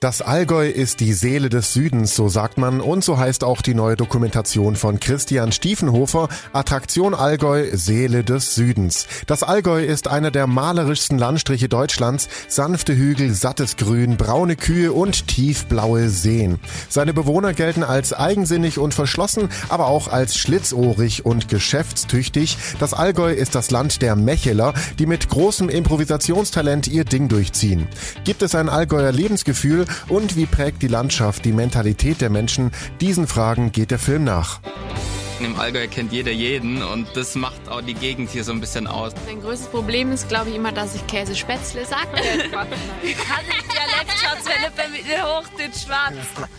Das Allgäu ist die Seele des Südens, so sagt man, und so heißt auch die neue Dokumentation von Christian Stiefenhofer, Attraktion Allgäu, Seele des Südens. Das Allgäu ist einer der malerischsten Landstriche Deutschlands, sanfte Hügel, sattes Grün, braune Kühe und tiefblaue Seen. Seine Bewohner gelten als eigensinnig und verschlossen, aber auch als schlitzohrig und geschäftstüchtig. Das Allgäu ist das Land der Mecheler, die mit großem Improvisationstalent ihr Ding durchziehen. Gibt es ein Allgäuer Lebensgefühl, und wie prägt die Landschaft die Mentalität der Menschen? Diesen Fragen geht der Film nach. Im Allgäu kennt jeder jeden und das macht auch die Gegend hier so ein bisschen aus. Mein größtes Problem ist, glaube ich, immer, dass ich Käsespätzle sage.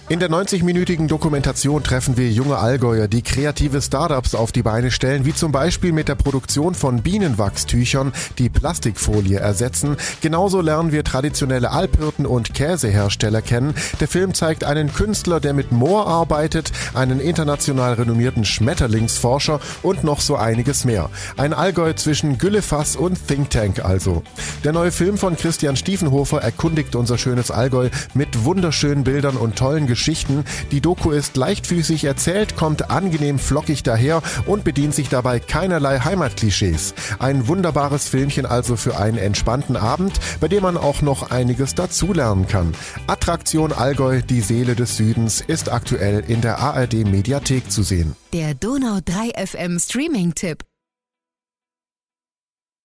In der 90-minütigen Dokumentation treffen wir junge Allgäuer, die kreative Startups auf die Beine stellen, wie zum Beispiel mit der Produktion von Bienenwachstüchern, die Plastikfolie ersetzen. Genauso lernen wir traditionelle Alphirten und Käsehersteller kennen. Der Film zeigt einen Künstler, der mit Moor arbeitet, einen international renommierten Schmetterlingsforscher und noch so einiges mehr. Ein Allgäu zwischen Güllefass und Think Tank also. Der neue Film von Christian Stiefenhofer erkundigt unser schönes Allgäu mit wunderschönen Bildern und tollen Geschichten. Die Doku ist leichtfüßig erzählt, kommt angenehm flockig daher und bedient sich dabei keinerlei Heimatklischees. Ein wunderbares Filmchen also für einen entspannten Abend, bei dem man auch noch einiges dazulernen kann. Attraktion Allgäu, die Seele des Südens, ist aktuell in der ARD Mediathek zu sehen. Der Donau 3 FM Streaming-Tipp.